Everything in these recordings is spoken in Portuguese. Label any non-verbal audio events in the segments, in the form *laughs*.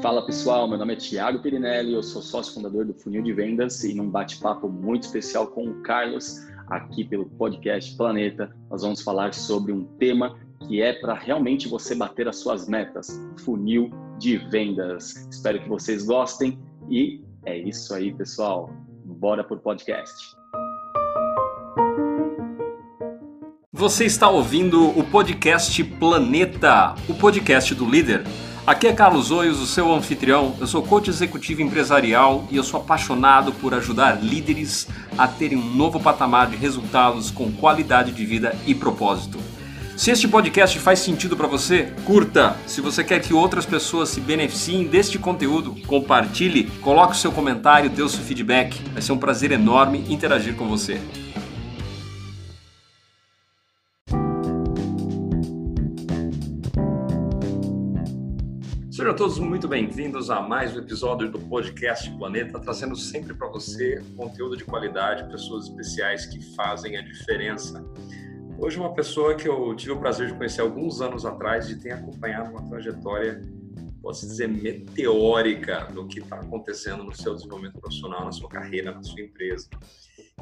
Fala pessoal, meu nome é Thiago Pirinelli, eu sou sócio fundador do Funil de Vendas e num bate-papo muito especial com o Carlos, aqui pelo podcast Planeta, nós vamos falar sobre um tema que é para realmente você bater as suas metas, funil de vendas. Espero que vocês gostem e é isso aí, pessoal. Bora pro podcast. Você está ouvindo o podcast Planeta, o podcast do líder. Aqui é Carlos Oios, o seu anfitrião. Eu sou coach executivo empresarial e eu sou apaixonado por ajudar líderes a terem um novo patamar de resultados com qualidade de vida e propósito. Se este podcast faz sentido para você, curta. Se você quer que outras pessoas se beneficiem deste conteúdo, compartilhe, coloque o seu comentário, dê o seu feedback. Vai ser um prazer enorme interagir com você. Sejam todos muito bem-vindos a mais um episódio do podcast Planeta, trazendo sempre para você conteúdo de qualidade, pessoas especiais que fazem a diferença. Hoje, uma pessoa que eu tive o prazer de conhecer alguns anos atrás e tem acompanhado uma trajetória, posso dizer, meteórica do que está acontecendo no seu desenvolvimento profissional, na sua carreira, na sua empresa.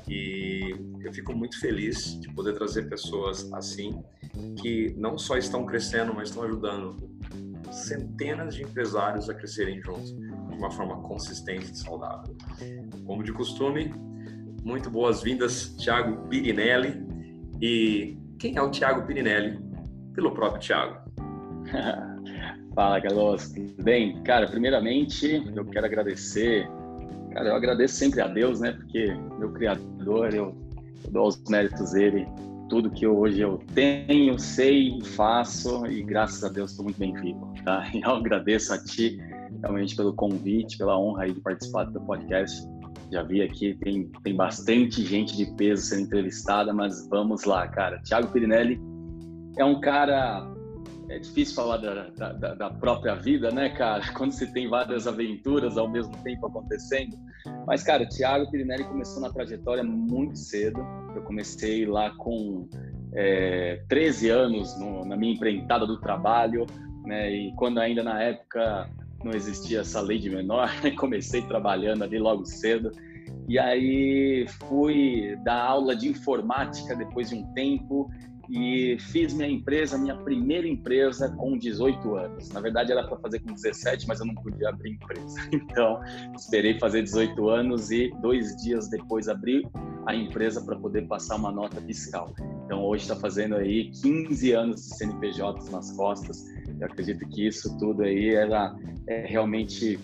E eu fico muito feliz de poder trazer pessoas assim, que não só estão crescendo, mas estão ajudando centenas de empresários a crescerem juntos de uma forma consistente e saudável. Como de costume, muito boas-vindas, Thiago Pirinelli. E quem é o Thiago Pirinelli? Pelo próprio Thiago. *laughs* Fala, Carlos, tudo bem? Cara, primeiramente, eu quero agradecer. Cara, eu agradeço sempre a Deus, né? Porque meu Criador, eu, eu dou aos méritos dele tudo que hoje eu tenho, sei, faço e graças a Deus estou muito bem vivo, tá? *laughs* Eu agradeço a ti realmente pelo convite, pela honra de participar do podcast. Já vi aqui, tem, tem bastante gente de peso sendo entrevistada, mas vamos lá, cara. Tiago Pirinelli é um cara. É difícil falar da, da, da, própria vida, né, cara? *laughs* Quando você tem várias aventuras ao mesmo tempo acontecendo. Mas, cara, o Thiago Pirinelli começou na trajetória muito cedo. Eu comecei lá com é, 13 anos no, na minha empreitada do trabalho, né? E quando ainda na época não existia essa lei de menor, *laughs* né? comecei trabalhando ali logo cedo. E aí fui dar aula de informática depois de um tempo e fiz minha empresa, minha primeira empresa com 18 anos. Na verdade era para fazer com 17, mas eu não podia abrir empresa. *laughs* Então esperei fazer 18 anos e dois dias depois abri a empresa para poder passar uma nota fiscal. Então hoje está fazendo aí 15 anos de CNPJ nas costas. Eu acredito que isso tudo aí era é, realmente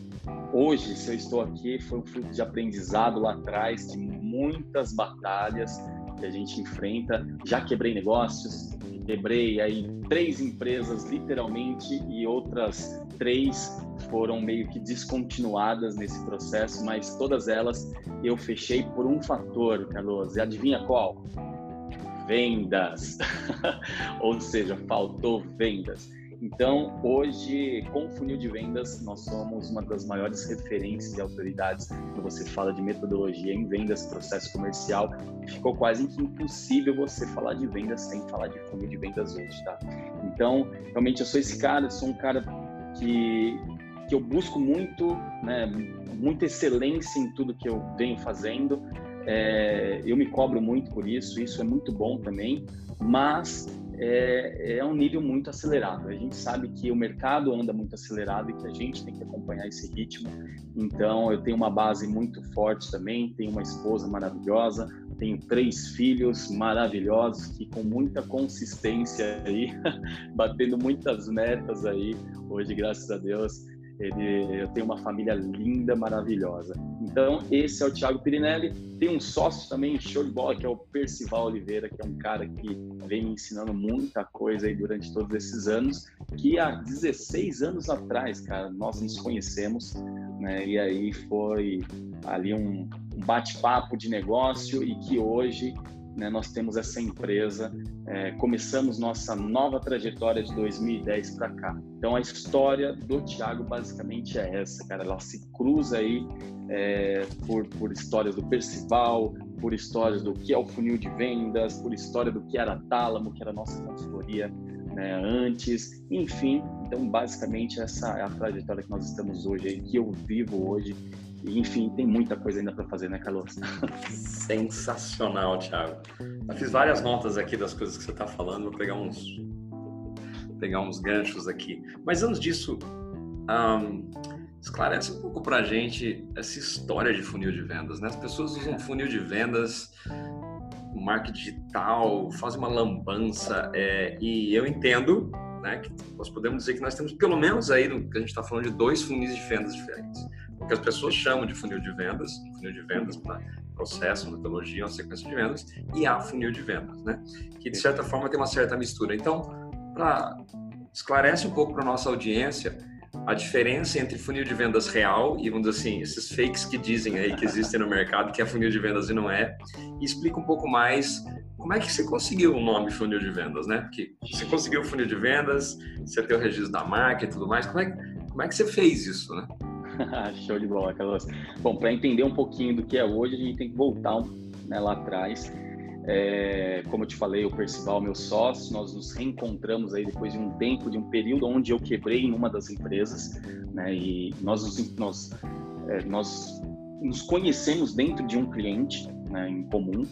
hoje, se eu estou aqui, foi um fruto de aprendizado lá atrás, de muitas batalhas que a gente enfrenta. Já quebrei negócios, quebrei aí três empresas literalmente e outras três foram meio que descontinuadas nesse processo, mas todas elas eu fechei por um fator, Carlos. E adivinha qual? Vendas. *laughs* Ou seja, faltou vendas. Então, hoje, com o funil de vendas, nós somos uma das maiores referências e autoridades quando você fala de metodologia em vendas, processo comercial. Ficou quase impossível você falar de vendas sem falar de funil de vendas hoje, tá? Então, realmente, eu sou esse cara, sou um cara que, que eu busco muito, né, muita excelência em tudo que eu venho fazendo. É, eu me cobro muito por isso, isso é muito bom também, mas é, é um nível muito acelerado. A gente sabe que o mercado anda muito acelerado e que a gente tem que acompanhar esse ritmo. Então, eu tenho uma base muito forte também, tenho uma esposa maravilhosa, tenho três filhos maravilhosos que com muita consistência aí, *laughs* batendo muitas metas aí, hoje, graças a Deus, ele, eu tenho uma família linda, maravilhosa. Então, esse é o Thiago Pirinelli. Tem um sócio também, show de bola, que é o Percival Oliveira, que é um cara que vem me ensinando muita coisa aí durante todos esses anos, que há 16 anos atrás, cara, nós nos conhecemos, né? E aí foi ali um, bate-papo de negócio e que hoje né, nós temos essa empresa, é, começamos nossa nova trajetória de 2010 para cá. Então a história do Thiago basicamente é essa, cara. Ela se cruza aí é, por, por histórias do Percival, por histórias do que é o funil de vendas, por história do que era Tálamo, que era a nossa consultoria né, antes, enfim. Então, basicamente, essa é a trajetória que nós estamos hoje, que eu vivo hoje. E, enfim, tem muita coisa ainda para fazer, né, Carlos? *laughs* Sensacional, Thiago. Eu fiz várias notas aqui das coisas que você está falando, vou pegar uns, pegar uns ganchos aqui. Mas antes disso, um, esclarece um pouco para a gente essa história de funil de vendas, né? As pessoas usam funil de vendas marketing digital, faz uma lambança. É, e eu entendo né, que nós podemos dizer que nós temos pelo menos aí, no, que a gente está falando de dois funis de vendas diferentes. O que as pessoas chamam de funil de vendas, funil de vendas para processo, metodologia, uma sequência de vendas, e a funil de vendas, né? Que de certa forma tem uma certa mistura. Então, para esclarece um pouco para nossa audiência a diferença entre funil de vendas real e, vamos dizer assim, esses fakes que dizem aí que existem no mercado, que é funil de vendas e não é, e explica um pouco mais como é que você conseguiu o nome funil de vendas, né? Porque você conseguiu o funil de vendas, você tem o registro da marca e tudo mais, como é, como é que você fez isso, né? *laughs* Show de bola, Carlos. Bom, para entender um pouquinho do que é hoje, a gente tem que voltar né, lá atrás é, como eu te falei, o Percival, meu sócio, nós nos reencontramos aí depois de um tempo, de um período onde eu quebrei em uma das empresas, né? E nós nos, nós, é, nós nos conhecemos dentro de um cliente né, em comum.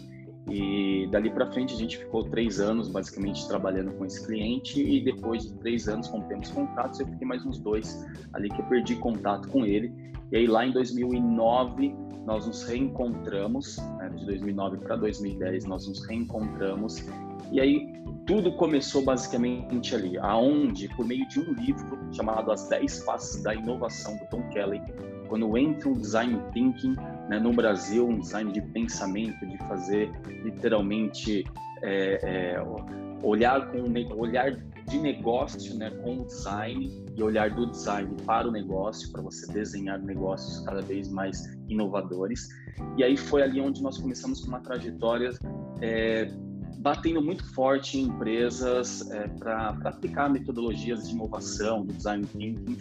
E dali para frente a gente ficou três anos basicamente trabalhando com esse cliente. E depois de três anos rompemos contatos eu fiquei mais uns dois ali que eu perdi contato com ele. E aí lá em 2009 nós nos reencontramos, né, de 2009 para 2010 nós nos reencontramos e aí tudo começou basicamente ali, aonde por meio de um livro chamado As 10 Faces da Inovação do Tom Kelly, quando entra um design thinking né, no Brasil, um design de pensamento, de fazer literalmente é, é, olhar com olhar de negócio, né, com o design e olhar do design para o negócio, para você desenhar negócios cada vez mais inovadores. E aí foi ali onde nós começamos com uma trajetória é, batendo muito forte em empresas é, para aplicar metodologias de inovação, do design thinking.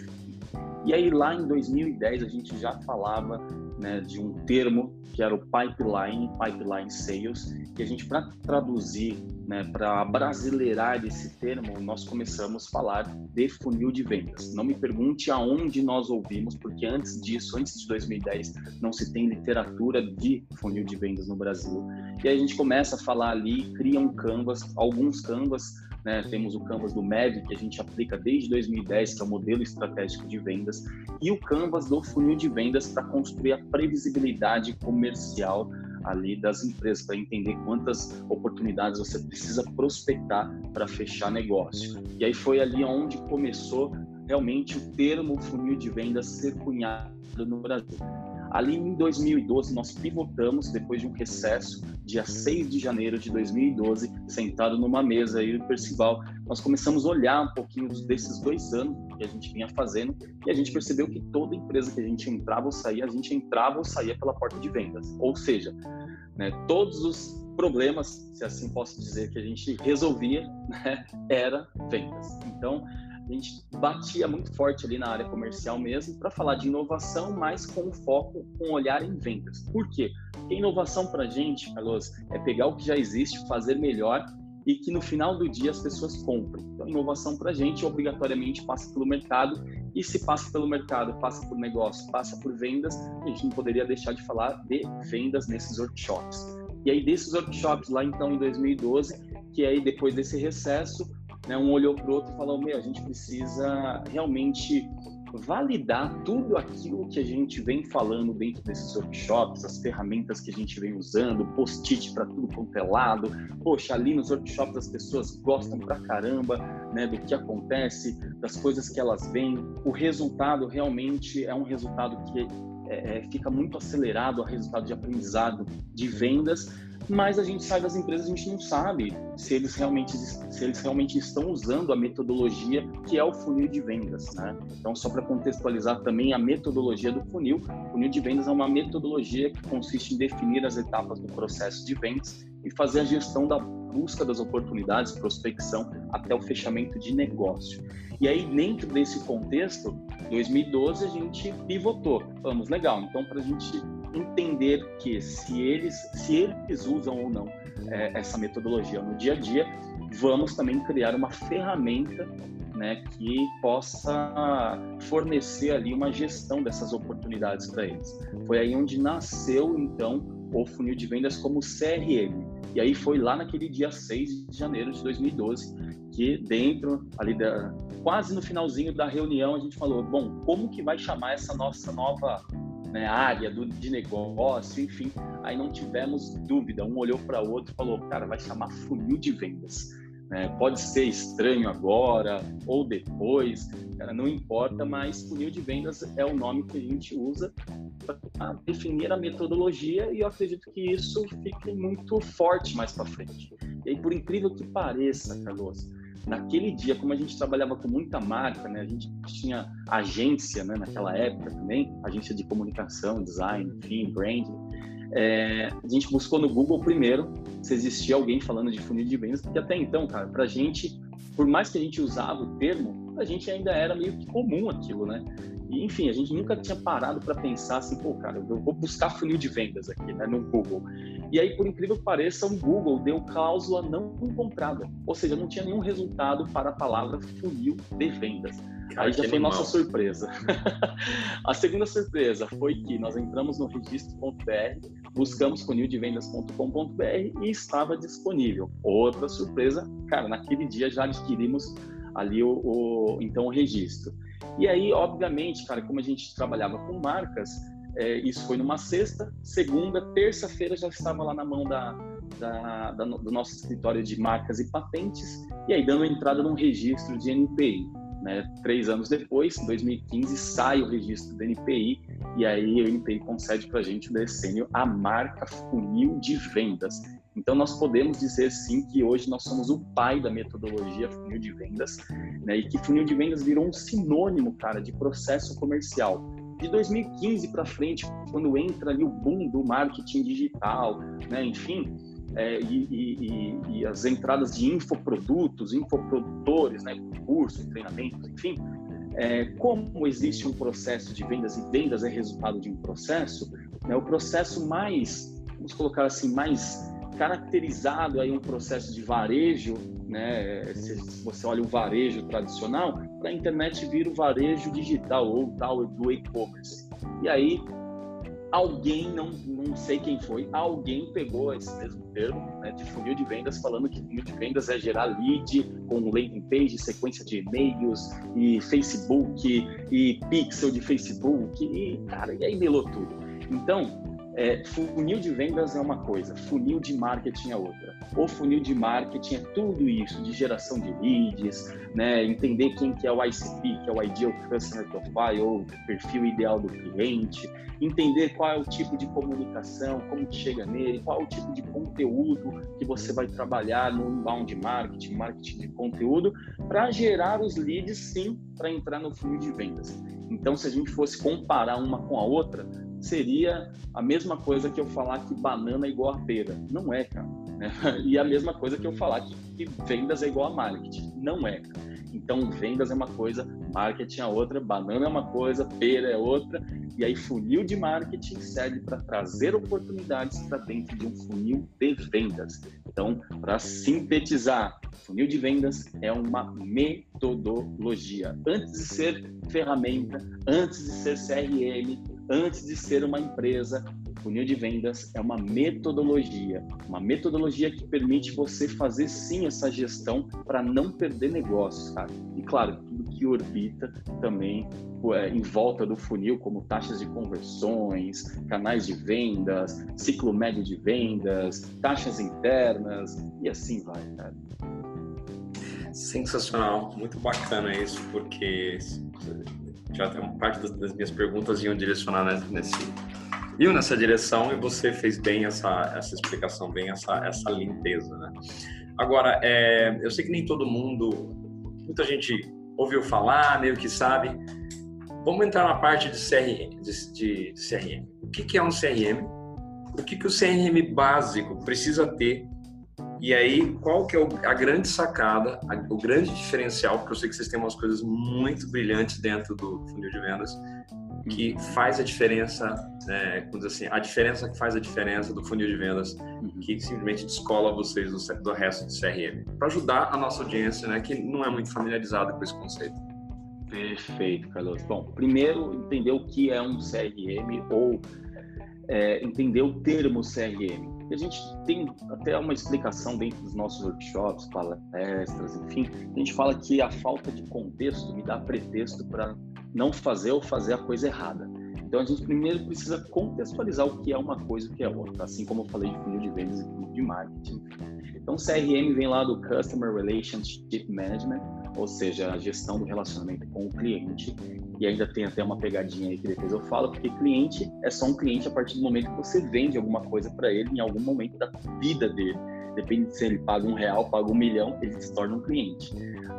E aí lá em 2010 a gente já falava né, de um termo que era o pipeline, pipeline sales, que a gente para traduzir, né, para brasileirar esse termo, nós começamos a falar de funil de vendas. Não me pergunte aonde nós ouvimos, porque antes disso, antes de 2010, não se tem literatura de funil de vendas no Brasil. E aí a gente começa a falar ali, cria um canvas, alguns canvas né? Temos o Canvas do MEV, que a gente aplica desde 2010, que é o modelo estratégico de vendas, e o Canvas do funil de vendas para construir a previsibilidade comercial ali das empresas, para entender quantas oportunidades você precisa prospectar para fechar negócio. E aí foi ali onde começou realmente o termo funil de vendas ser cunhado no Brasil. Ali em 2012, nós pivotamos depois de um recesso, dia 6 de janeiro de 2012, sentado numa mesa aí do Percival. Nós começamos a olhar um pouquinho desses dois anos que a gente vinha fazendo e a gente percebeu que toda empresa que a gente entrava ou saía, a gente entrava ou saía pela porta de vendas. Ou seja, né, todos os problemas, se assim posso dizer, que a gente resolvia, né, era vendas. Então, a gente batia muito forte ali na área comercial mesmo para falar de inovação, mas com foco, com olhar em vendas. Por quê? Porque inovação para a gente, Carlos, é pegar o que já existe, fazer melhor e que no final do dia as pessoas comprem. Então, inovação para a gente obrigatoriamente passa pelo mercado e se passa pelo mercado, passa por negócio, passa por vendas, a gente não poderia deixar de falar de vendas nesses workshops. E aí desses workshops lá então em 2012, que aí depois desse recesso, né, um olhou para o outro e falou: Meu, a gente precisa realmente validar tudo aquilo que a gente vem falando dentro desses workshops, as ferramentas que a gente vem usando, post-it para tudo quanto é lado. Poxa, ali nos workshops as pessoas gostam pra caramba né, do que acontece, das coisas que elas veem. O resultado realmente é um resultado que é, é fica muito acelerado, o resultado de aprendizado de vendas mas a gente sai das empresas, a gente não sabe se eles realmente, se eles realmente estão usando a metodologia que é o funil de vendas. Né? Então, só para contextualizar também a metodologia do funil, o funil de vendas é uma metodologia que consiste em definir as etapas do processo de vendas e fazer a gestão da busca das oportunidades, prospecção, até o fechamento de negócio. E aí, dentro desse contexto, 2012 a gente pivotou. Vamos, legal. Então, para a gente entender que se eles, se eles usam ou não é, essa metodologia no dia a dia, vamos também criar uma ferramenta né, que possa fornecer ali uma gestão dessas oportunidades para eles. Foi aí onde nasceu, então, o funil de vendas como CRM. E aí foi lá naquele dia 6 de janeiro de 2012 que dentro ali da quase no finalzinho da reunião a gente falou, bom, como que vai chamar essa nossa nova né, área do, de negócio, enfim, aí não tivemos dúvida, um olhou para o outro e falou, cara, vai chamar funil de vendas. É, pode ser estranho agora ou depois, cara, não importa, mas funil de vendas é o nome que a gente usa para definir a metodologia e eu acredito que isso fique muito forte mais para frente. E aí, por incrível que pareça, Carlos, naquele dia, como a gente trabalhava com muita marca, né, a gente tinha agência né, naquela época também, agência de comunicação, design, enfim, branding, é, a gente buscou no Google primeiro se existia alguém falando de funil de vendas, porque até então, cara, para a gente, por mais que a gente usava o termo, a gente ainda era meio que comum aquilo, né? E, enfim, a gente nunca tinha parado para pensar assim, pô, cara, eu vou buscar funil de vendas aqui, né, no Google. E aí, por incrível que pareça, o Google deu cláusula não encontrada, ou seja, não tinha nenhum resultado para a palavra funil de vendas. Aí já foi animal. nossa surpresa. *laughs* a segunda surpresa foi que nós entramos no registro.br, buscamos funildevendas.com.br e estava disponível. Outra surpresa, cara, naquele dia já adquirimos ali o, o então o registro. E aí, obviamente, cara, como a gente trabalhava com marcas, é, isso foi numa sexta, segunda, terça-feira já estava lá na mão da, da, da, do nosso escritório de marcas e patentes, e aí dando entrada num registro de NPI. Né? Três anos depois, em 2015, sai o registro do NPI e aí o NPI concede para a gente o decênio a marca funil de vendas. Então, nós podemos dizer sim que hoje nós somos o pai da metodologia funil de vendas, né? E que funil de vendas virou um sinônimo, cara, de processo comercial. De 2015 para frente, quando entra ali o boom do marketing digital, né? Enfim, é, e, e, e, as entradas de infoprodutos, infoprodutores, né, cursos, treinamentos, enfim, é, como existe um processo de vendas e vendas é resultado de um processo, né, o processo mais, vamos colocar assim, mais caracterizado aí um processo de varejo, né, se você olha o varejo tradicional, para a internet vira o varejo digital ou tal do e-commerce. E aí alguém, não, não sei quem foi, alguém pegou esse mesmo termo né, de funil de vendas, falando que funil de vendas é gerar lead com landing page, sequência de e-mails e Facebook e pixel de Facebook e, cara, e aí melou tudo. Então, é, funil de vendas é uma coisa, funil de marketing é outra. O funil de marketing é tudo isso, de geração de leads, né? entender quem que é o ICP, que é o Ideal Customer Profile, ou perfil ideal do cliente, entender qual é o tipo de comunicação, como que chega nele, qual é o tipo de conteúdo que você vai trabalhar no inbound marketing, marketing de conteúdo, para gerar os leads, sim, para entrar no funil de vendas. Então, se a gente fosse comparar uma com a outra, seria a mesma coisa que eu falar que banana é igual a pera. Não é, cara. *laughs* E a mesma coisa que eu falar que, que vendas é igual a marketing. Não é, cara. Então, vendas é uma coisa, marketing é outra, banana é uma coisa, pera é outra, e aí funil de marketing serve para trazer oportunidades para dentro de um funil de vendas. Então, para sintetizar, funil de vendas é uma metodologia. Antes de ser ferramenta, antes de ser CRM, antes de ser uma empresa, funil de vendas é uma metodologia, uma metodologia que permite você fazer sim essa gestão para não perder negócios, cara. E claro, tudo que orbita também é, em volta do funil, como taxas de conversões, canais de vendas, ciclo médio de vendas, taxas internas e assim vai, cara. Sensacional, muito bacana isso, porque já parte das, minhas perguntas iam direcionar nesse iam nessa direção e você fez bem essa essa explicação, bem essa essa limpeza, né? Agora, é, eu sei que nem todo mundo, muita gente ouviu falar, meio que sabe. Vamos entrar na parte de CRM, de, de, de CRM. O que, que é um CRM? O que, que o CRM básico precisa ter e aí, qual que é a grande sacada, o grande diferencial, porque eu sei que vocês têm umas coisas muito brilhantes dentro do funil de vendas, que uhum. faz a diferença, né, assim, a diferença que faz a diferença do funil de vendas, uhum. que simplesmente descola vocês do, do resto do CRM, para ajudar a nossa audiência, né, que não é muito familiarizada com esse conceito. Perfeito, Carlos. Bom, primeiro entender o que é um CRM ou é, entender o termo CRM. A gente tem até uma explicação dentro dos nossos workshops, palestras, enfim. A gente fala que a falta de contexto me dá pretexto para não fazer ou fazer a coisa errada. Então a gente primeiro precisa contextualizar o que é uma coisa e o que é outra, assim como eu falei de funil de vendas e de marketing. Então CRM vem lá do Customer Relationship Management, ou seja, a gestão do relacionamento com o cliente. E ainda tem até uma pegadinha aí que depois eu falo, porque cliente é só um cliente a partir do momento que você vende alguma coisa para ele em algum momento da vida dele. Depende se ele paga um real, paga um milhão, ele se torna um cliente.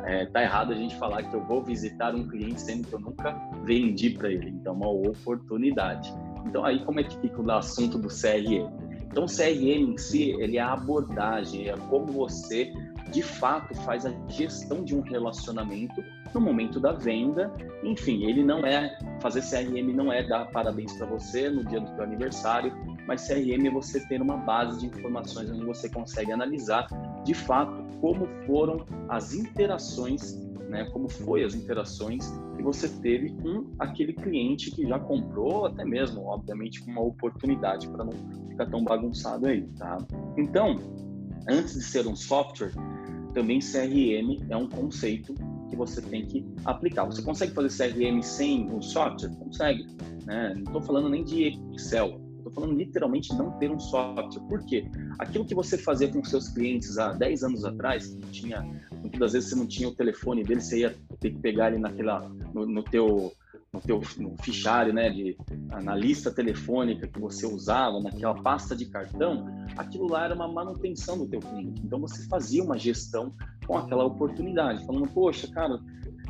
É, tá errado a gente falar que eu vou visitar um cliente sendo que eu nunca vendi para ele. Então, é uma oportunidade. Então, aí como é que fica o assunto do CRM? Então, o CRM em si, ele é a abordagem, é como você de fato faz a gestão de um relacionamento no momento da venda. Enfim, ele não é fazer CRM não é dar parabéns para você no dia do seu aniversário, mas CRM é você ter uma base de informações onde você consegue analisar de fato como foram as interações, né, como foi as interações que você teve com aquele cliente que já comprou, até mesmo, obviamente, com uma oportunidade para não ficar tão bagunçado aí, tá? Então, antes de ser um software, também CRM é um conceito que você tem que aplicar. Você consegue fazer CRM sem um software? Consegue. Né? Não estou falando nem de Excel. Estou falando literalmente não ter um software. Por quê? Aquilo que você fazia com seus clientes há 10 anos atrás, tinha, muitas vezes você não tinha o telefone dele, você ia ter que pegar ele naquela, no, no teu no teu no fichário, né, de, na lista telefônica que você usava, naquela pasta de cartão, aquilo lá era uma manutenção do teu cliente. Então você fazia uma gestão com aquela oportunidade, falando, poxa, cara,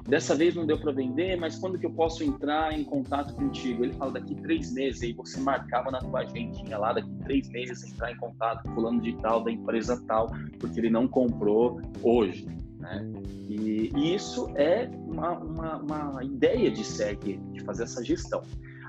dessa vez não deu para vender, mas quando que eu posso entrar em contato contigo? Ele fala daqui três meses, aí você marcava na tua agendinha lá, daqui três meses entrar em contato com fulano de tal, da empresa tal, porque ele não comprou hoje. Né? E, e isso é uma, uma, uma ideia de SEG, de fazer essa gestão.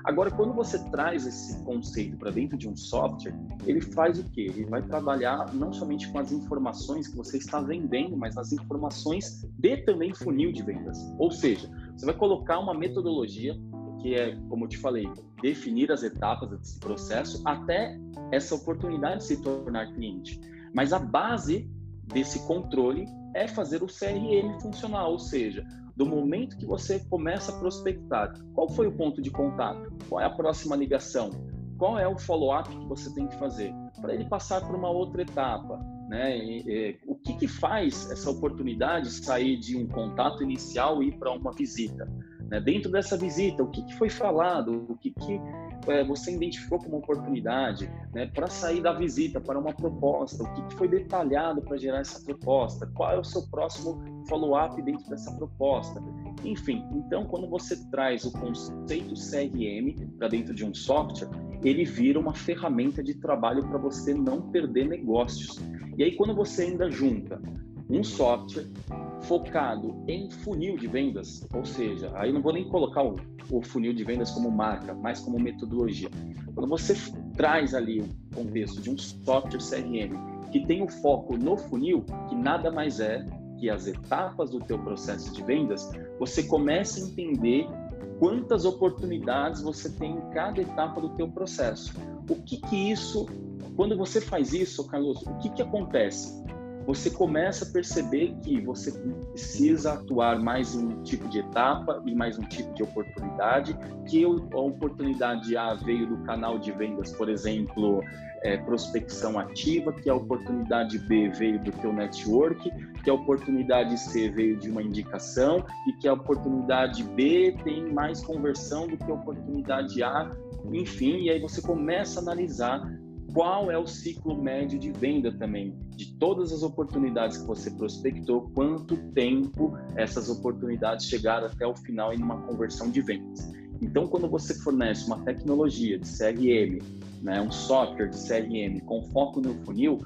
Agora, quando você traz esse conceito para dentro de um software, ele faz o quê? Ele vai trabalhar não somente com as informações que você está vendendo, mas as informações de também funil de vendas. Ou seja, você vai colocar uma metodologia que é, como eu te falei, definir as etapas desse processo até essa oportunidade de se tornar cliente. Mas a base desse controle é fazer o CRM funcionar, ou seja, do momento que você começa a prospectar, qual foi o ponto de contato? Qual é a próxima ligação? Qual é o follow-up que você tem que fazer para ele passar por uma outra etapa? Né? E, e, o que, que faz essa oportunidade sair de um contato inicial e ir para uma visita? Né? Dentro dessa visita, o que, que foi falado? O que, que é, você identificou como oportunidade né, para sair da visita para uma proposta? O que, que foi detalhado para gerar essa proposta? Qual é o seu próximo follow-up dentro dessa proposta? Enfim, então quando você traz o conceito CRM para dentro de um software, ele vira uma ferramenta de trabalho para você não perder negócios. E aí quando você ainda junta um software focado em funil de vendas, ou seja, aí não vou nem colocar o, o, funil de vendas como marca, mas como metodologia. Quando você traz ali o contexto de um software CRM que tem o foco no funil, que nada mais é que as etapas do teu processo de vendas, você começa a entender quantas oportunidades você tem em cada etapa do teu processo. O que que isso, quando você faz isso, Carlos, o que que acontece? Você começa a perceber que você precisa atuar mais um tipo de etapa e mais um tipo de oportunidade, que a oportunidade A veio do canal de vendas, por exemplo, é, prospecção ativa, que a oportunidade B veio do teu network, que a oportunidade C veio de uma indicação e que a oportunidade B tem mais conversão do que a oportunidade A, enfim, e aí você começa a analisar qual é o ciclo médio de venda também, de todas as oportunidades que você prospectou, quanto tempo essas oportunidades chegaram até o final em uma conversão de vendas. Então, quando você fornece uma tecnologia de CRM, né, um software de CRM com foco no funil,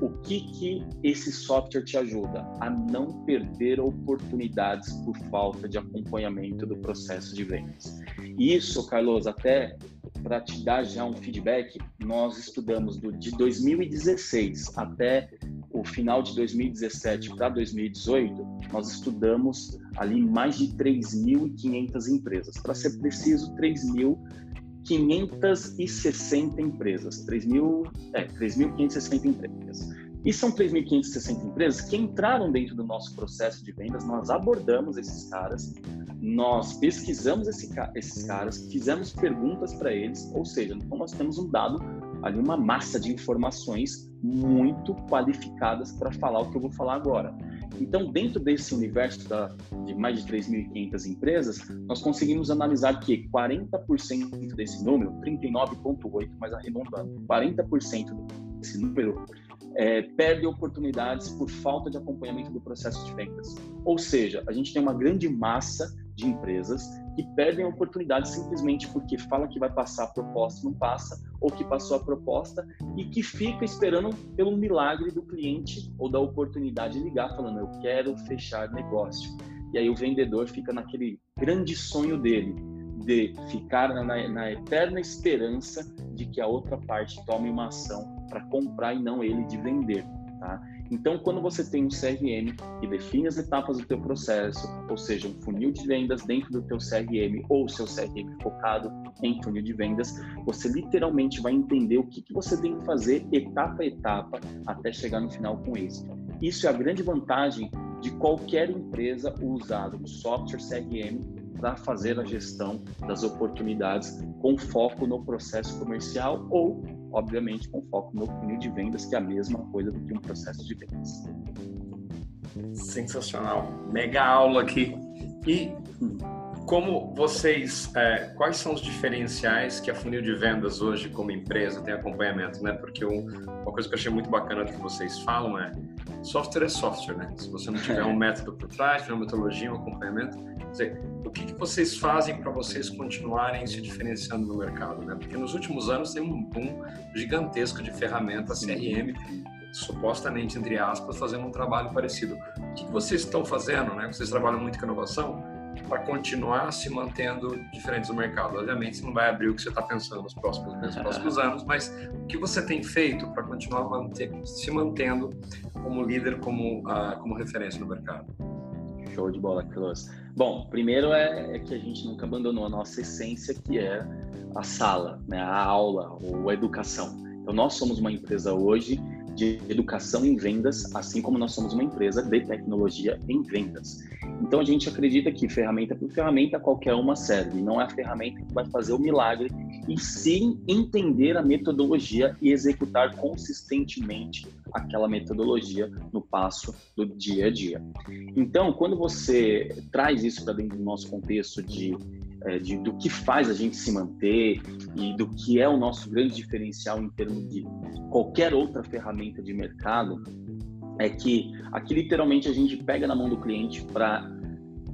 o que, que esse software te ajuda? A não perder oportunidades por falta de acompanhamento do processo de vendas. Isso, Carlos, até para te dar já um feedback, nós estudamos do, de 2016 até o final de 2017 para 2018, nós estudamos ali mais de 3.500 empresas. Para ser preciso, 3.560 empresas. 3.000, é, 3.560 empresas. E são 3.560 empresas que entraram dentro do nosso processo de vendas, nós abordamos esses caras, nós pesquisamos esse, esses caras, fizemos perguntas para eles, ou seja, então nós temos um dado ali, uma massa de informações muito qualificadas para falar o que eu vou falar agora. Então, dentro desse universo da, de mais de 3.500 empresas, nós conseguimos analisar que 40% desse número, 39,8%, mas arredondando, 40% desse número é, perde oportunidades por falta de acompanhamento do processo de vendas. Ou seja, a gente tem uma grande massa de empresas que perdem oportunidades simplesmente porque fala que vai passar a proposta não passa, ou que passou a proposta e que fica esperando pelo milagre do cliente ou da oportunidade de ligar falando eu quero fechar negócio. E aí o vendedor fica naquele grande sonho dele de ficar na, na eterna esperança de que a outra parte tome uma ação para comprar e não ele de vender. Tá? Então, quando você tem um CRM que define as etapas do teu processo, ou seja, um funil de vendas dentro do teu CRM ou seu CRM focado em funil de vendas, você literalmente vai entender o que, que você tem que fazer etapa a etapa até chegar no final com isso. Isso é a grande vantagem de qualquer empresa usar o software CRM para fazer a gestão das oportunidades com foco no processo comercial ou obviamente com foco no funil de vendas, que é a mesma coisa do que um processo de vendas. Sensacional, mega aula aqui. E como vocês, é, quais são os diferenciais que a funil de vendas hoje como empresa tem acompanhamento, né? Porque um, uma coisa que eu achei muito bacana do que vocês falam é software é software, né? Se você não tiver um *laughs* método por trás, uma metodologia, um acompanhamento, quer dizer, o que, que vocês fazem para vocês continuarem se diferenciando no mercado, né? Porque nos últimos anos tem um boom gigantesco de ferramentas CRM supostamente, entre aspas, fazendo um trabalho parecido. O que, que vocês estão fazendo, né? Vocês trabalham muito com inovação para continuar se mantendo diferente do mercado. Obviamente, você não vai abrir o que você está pensando nos próximos, nos próximos *laughs* anos, mas o que você tem feito para continuar manter, se mantendo como líder, como, uh, como referência no mercado? Show de bola, Carlos. Bom, primeiro é, é, que a gente nunca abandonou a nossa essência, que é a sala, né, a aula ou a educação. Então, nós somos uma empresa hoje de educação em vendas, assim como nós somos uma empresa de tecnologia em vendas. Então a gente acredita que ferramenta por ferramenta qualquer uma serve, não é a ferramenta que vai fazer o milagre, e sim entender a metodologia e executar consistentemente aquela metodologia no passo do dia a dia. Então, quando você traz isso para dentro do nosso contexto de é, de, do que faz a gente se manter e do que é o nosso grande diferencial em termos de qualquer outra ferramenta de mercado, é que aqui literalmente a gente pega na mão do cliente para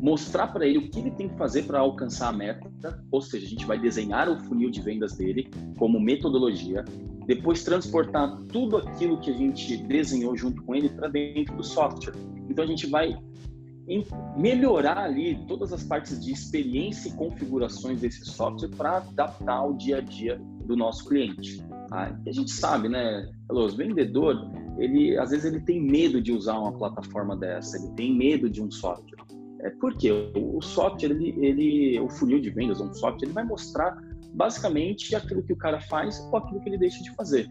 mostrar para ele o que ele tem que fazer para alcançar a meta, ou seja, a gente vai desenhar o funil de vendas dele como metodologia, depois transportar tudo aquilo que a gente desenhou junto com ele para dentro do software. Então a gente vai melhorar ali todas as partes de experiência e configurações desse software para adaptar ao dia a dia do nosso cliente. Tá? a gente sabe, né, o vendedor, ele às vezes ele tem medo de usar uma plataforma dessa, ele tem medo de um software. É porque o software, ele, ele, o funil de vendas, um software, ele vai mostrar basicamente aquilo que o cara faz ou aquilo que ele deixa de fazer.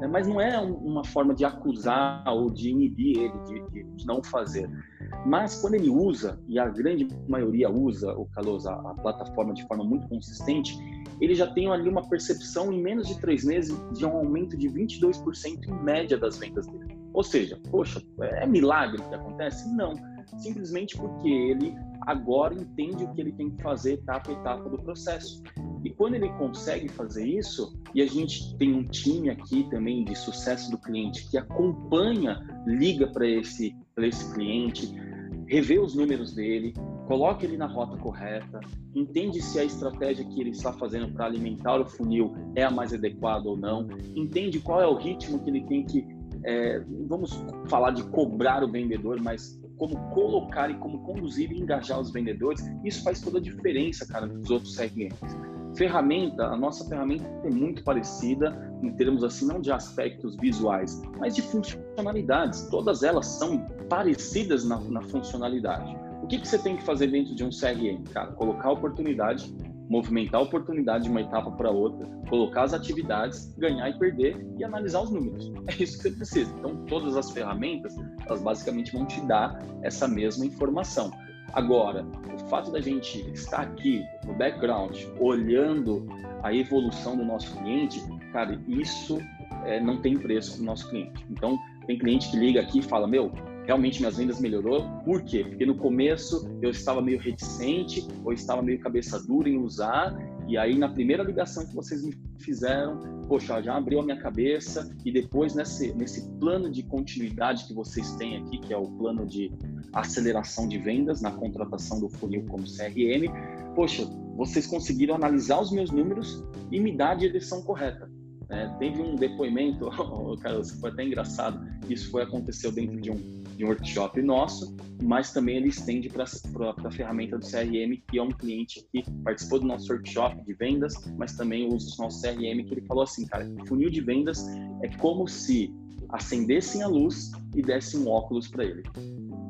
Né? Mas não é uma forma de acusar ou de inibir ele de, de, não fazer. Mas quando ele usa, e a grande maioria usa o Calos, a, a plataforma de forma muito consistente, ele já tem ali uma percepção em menos de três meses de um aumento de 22% em média das vendas dele. Ou seja, poxa, é milagre que acontece? Não. Simplesmente porque ele agora entende o que ele tem que fazer etapa a etapa do processo. E quando ele consegue fazer isso, e a gente tem um time aqui também de sucesso do cliente que acompanha, liga para esse, esse cliente, revê os números dele, coloca ele na rota correta, entende se a estratégia que ele está fazendo para alimentar o funil é a mais adequada ou não, entende qual é o ritmo que ele tem que é, vamos falar de cobrar o vendedor, mas como colocar e como conduzir e engajar os vendedores, isso faz toda a diferença, cara, dos outros segmentos. Ferramenta, a nossa ferramenta é muito parecida em termos assim, não de aspectos visuais, mas de funcionalidades. Todas elas são parecidas na, na funcionalidade. O que, que você tem que fazer dentro de um CRM? Cara, colocar oportunidade movimentar a oportunidade de uma etapa para outra, colocar as atividades, ganhar e perder e analisar os números. É isso que você precisa. Então, todas as ferramentas, elas basicamente vão te dar essa mesma informação. Agora, o fato da gente estar aqui no background, olhando a evolução do nosso cliente, cara, isso é, não tem preço para o nosso cliente. Então, tem cliente que liga aqui e fala: Meu, realmente minhas vendas melhorou. Por quê? Porque no começo eu estava meio reticente ou estava meio cabeça dura em usar e aí na primeira ligação que vocês me fizeram, poxa, já abriu a minha cabeça e depois nesse nesse plano de continuidade que vocês têm aqui, que é o plano de aceleração de vendas na contratação do funil como CRM, poxa, vocês conseguiram analisar os meus números e me dar a direção correta. É, teve um depoimento, *laughs* cara, foi até engraçado. Isso foi aconteceu dentro de um de um workshop nosso, mas também ele estende para a ferramenta do CRM, que é um cliente que participou do nosso workshop de vendas, mas também usa o nosso CRM, que ele falou assim, cara, funil de vendas é como se acendessem a luz e dessem um óculos para ele.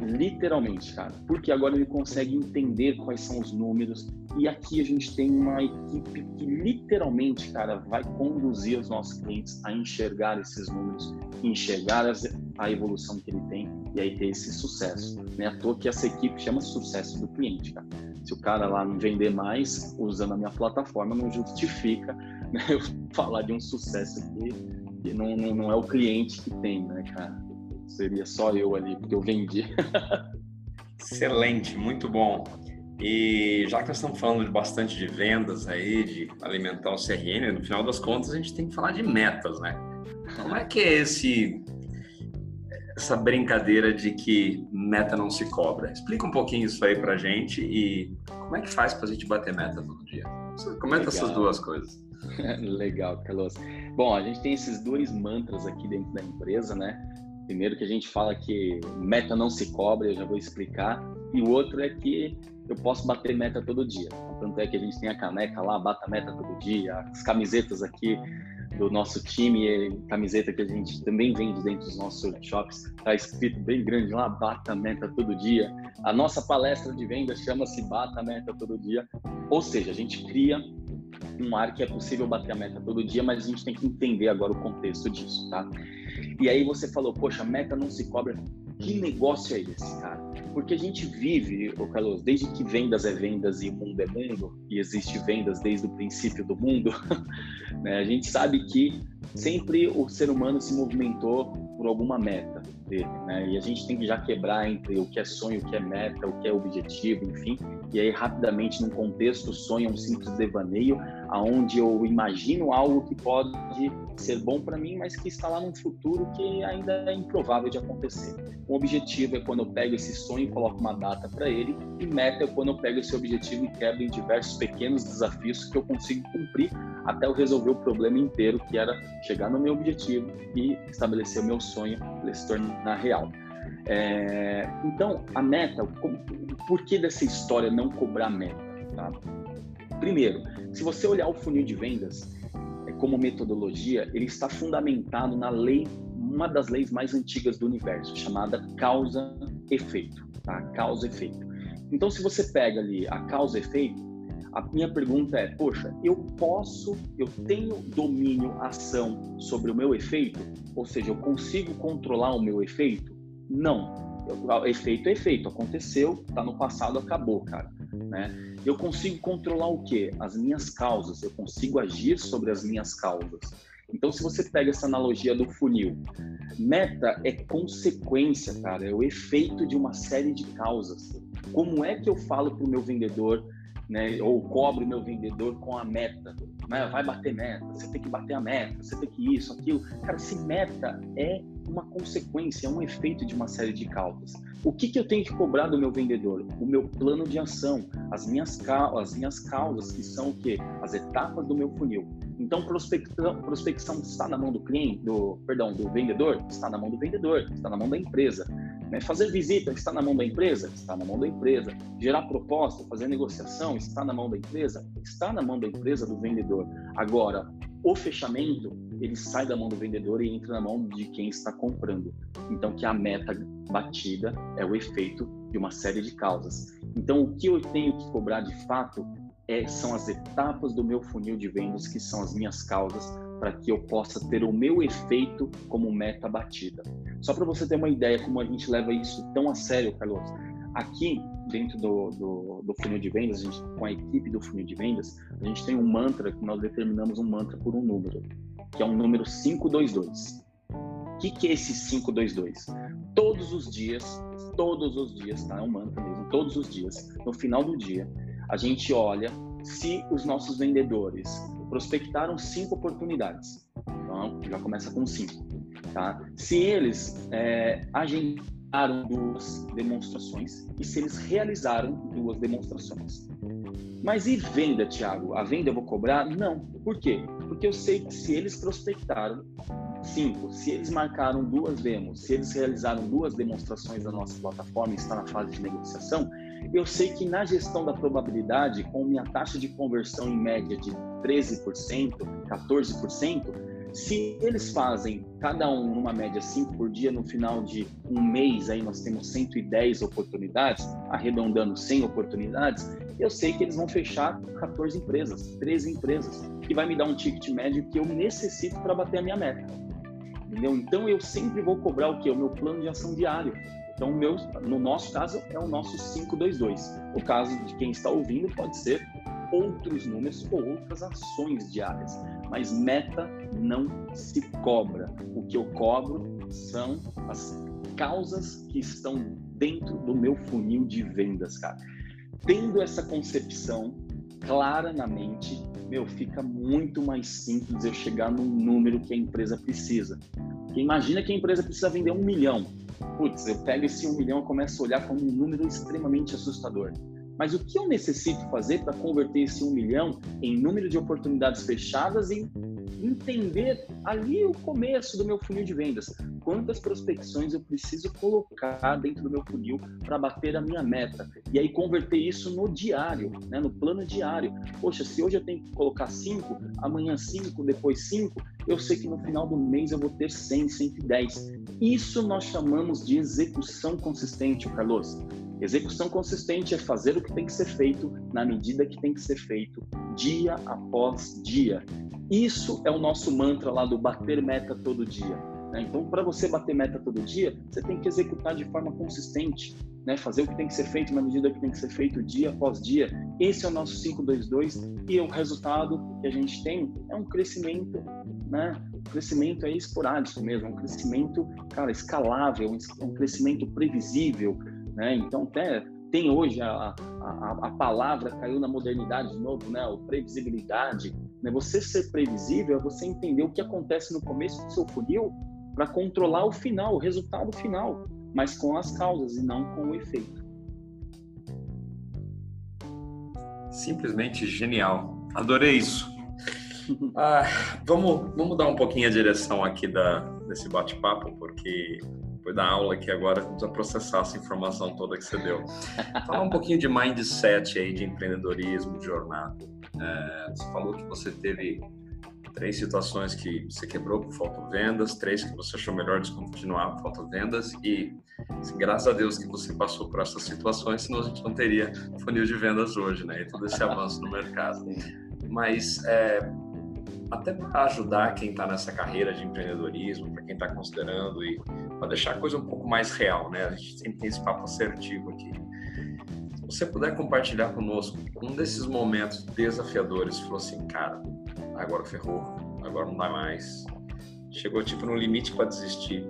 Literalmente, cara. Porque agora ele consegue entender quais são os números. E aqui a gente tem uma equipe que literalmente, cara, vai conduzir os nossos clientes a enxergar esses números, enxergar a evolução que ele tem e aí ter esse sucesso. Não é à toa que essa equipe chama sucesso do cliente, cara. Se o cara lá não vender mais usando a minha plataforma, não justifica *laughs* né, eu falar de um sucesso que, que não, não, não é o cliente que tem, né, cara? Seria só eu ali, porque eu vendi. *laughs* Excelente, muito bom. E já que nós estamos falando de bastante de vendas aí, de alimentar o CRM, no final das contas a gente tem que falar de metas, né? Como é que é esse essa brincadeira de que meta não se cobra? Explica um pouquinho isso aí pra gente e como é que faz pra gente bater meta todo dia? Comenta Legal. essas duas coisas. *laughs* Legal, Carlos. Bom, a gente tem esses dois mantras aqui dentro da empresa, né? Primeiro que a gente fala que meta não se cobra, eu já vou explicar. E o outro é que eu posso bater meta todo dia. Tanto é que a gente tem a caneca lá, bata meta todo dia, as camisetas aqui do nosso time, camiseta que a gente também vende dentro dos nossos workshops, está escrito bem grande lá, bata meta todo dia. A nossa palestra de venda chama-se Bata Meta Todo Dia, ou seja, a gente cria um ar que é possível bater a meta todo dia, mas a gente tem que entender agora o contexto disso, tá? E aí você falou, poxa, meta não se cobra. Que negócio é esse, cara? Porque a gente vive, ô Carlos, desde que vendas é vendas e o mundo é mundo, e existe vendas desde o princípio do mundo, *laughs* né? a gente sabe que sempre o ser humano se movimentou por alguma meta dele, né? E a gente tem que já quebrar entre o que é sonho, o que é meta, o que é objetivo, enfim. E aí rapidamente num contexto sonho é um simples devaneio, aonde eu imagino algo que pode ser bom para mim, mas que está lá num futuro que ainda é improvável de acontecer. O objetivo é quando eu pego esse sonho e coloco uma data para ele, e meta é quando eu pego esse objetivo e quebro em diversos pequenos desafios que eu consigo cumprir até eu resolver o problema inteiro, que era chegar no meu objetivo e estabelecer o meu sonho ele se tornar real. É, então, a meta, por que dessa história não cobrar meta? Tá? Primeiro, se você olhar o funil de vendas é, como metodologia, ele está fundamentado na lei, uma das leis mais antigas do universo, chamada causa-efeito. Tá? Causa-efeito. Então, se você pega ali a causa-efeito, a minha pergunta é: poxa, eu posso, eu tenho domínio, ação sobre o meu efeito? Ou seja, eu consigo controlar o meu efeito? Não. O efeito é efeito, aconteceu, está no passado, acabou, cara. Né? Eu consigo controlar o quê? As minhas causas, eu consigo agir sobre as minhas causas. Então, se você pega essa analogia do funil, meta é consequência, cara, é o efeito de uma série de causas. Como é que eu falo para o meu vendedor, né, ou cobro o meu vendedor com a meta? Né? Vai bater meta, você tem que bater a meta, você tem que isso, aquilo. Cara, se meta é uma consequência, é um efeito de uma série de causas. O que, que eu tenho que cobrar do meu vendedor? O meu plano de ação, as minhas, as minhas causas, que são o quê? As etapas do meu funil. Então, prospecção, prospecção está na mão do cliente, do, perdão, do vendedor, está na mão do vendedor, está na mão da empresa. Né? Fazer visita está na mão da empresa, está na mão da empresa. Gerar proposta, fazer negociação está na mão da empresa, está na mão da empresa do vendedor. Agora, o fechamento ele sai da mão do vendedor e entra na mão de quem está comprando. Então, que a meta batida é o efeito de uma série de causas. Então, o que eu tenho que cobrar de fato é, são as etapas do meu funil de vendas, que são as minhas causas, para que eu possa ter o meu efeito como meta batida. Só para você ter uma ideia como a gente leva isso tão a sério, Carlos. Aqui, dentro do, do, do funil de vendas, a gente, com a equipe do funil de vendas, a gente tem um mantra que nós determinamos um mantra por um número, que é um número 522. O que, que é esse 522? Todos os dias, todos os dias, tá? É um mantra mesmo, todos os dias, no final do dia, a gente olha se os nossos vendedores prospectaram cinco oportunidades. Então, já começa com cinco. Tá? Se eles é, agendaram duas demonstrações e se eles realizaram duas demonstrações. Mas e venda, Thiago? A venda eu vou cobrar? Não. Por quê? Porque eu sei que se eles prospectaram cinco, se eles marcaram duas demos, se eles realizaram duas demonstrações da nossa plataforma e está na fase de negociação, eu sei que na gestão da probabilidade, com minha taxa de conversão em média de 13%, 14%, se eles fazem cada um numa média 5 por dia, no final de um mês aí nós temos 110 oportunidades, arredondando 100 oportunidades, eu sei que eles vão fechar 14 empresas, 13 empresas, que vai me dar um ticket médio que eu necessito para bater a minha meta. Entendeu? Então eu sempre vou cobrar o que? O meu plano de ação diário. Então, meu, no nosso caso, é o nosso 522. O caso de quem está ouvindo pode ser outros números ou outras ações diárias, mas meta não se cobra. O que eu cobro são as causas que estão dentro do meu funil de vendas, cara. Tendo essa concepção clara na mente, meu, fica muito mais simples eu chegar no número que a empresa precisa. Porque imagina que a empresa precisa vender um milhão putz, eu pego esse um milhão e começo a olhar como um número extremamente assustador. Mas o que eu necessito fazer para converter esse um milhão em número de oportunidades fechadas e entender ali o começo do meu funil de vendas? Quantas prospecções eu preciso colocar dentro do meu funil para bater a minha meta? E aí converter isso no diário, né, no plano diário. Poxa, se hoje eu tenho que colocar cinco, amanhã cinco, depois cinco, eu sei que no final do mês eu vou ter 100, 110. Isso nós chamamos de execução consistente, Carlos. Execução consistente é fazer o que tem que ser feito na medida que tem que ser feito, dia após dia. Isso é o nosso mantra lá do bater meta todo dia. Né? Então, para você bater meta todo dia, você tem que executar de forma consistente, né? fazer o que tem que ser feito na medida que tem que ser feito dia após dia. Esse é o nosso 522 e o resultado que a gente tem é um crescimento, né? Um crescimento é esporádico mesmo, um crescimento, cara, escalável, um crescimento previsível, né? Então, até tem hoje a, a, a, palavra caiu na modernidade de novo, né? O previsibilidade. Né? Você ser previsível é você entender o que acontece no começo do seu funil para controlar o final, o resultado final, mas com as causas e não com o efeito. Simplesmente genial. Adorei isso. *laughs* Ah, vamos, vamos dar um pouquinho a direção aqui da, desse bate-papo, porque depois da aula aqui agora, vamos a processar essa informação toda que você deu. *laughs* Falar um pouquinho de mindset aí, de empreendedorismo, de jornada. É, você falou que você teve três situações que você quebrou por falta de vendas, três que você achou melhor descontinuar por falta de vendas e graças a Deus que você passou por essas situações, senão a gente não teria funil de vendas hoje, né? E todo esse avanço no mercado. Mas é, até para ajudar quem está nessa carreira de empreendedorismo, para quem está considerando e para deixar a coisa um pouco mais real, né? A gente sempre tem esse papo assertivo aqui. Se você puder compartilhar conosco um desses momentos desafiadores, falou assim, cara, agora ferrou, agora não dá mais. Chegou tipo no limite para desistir.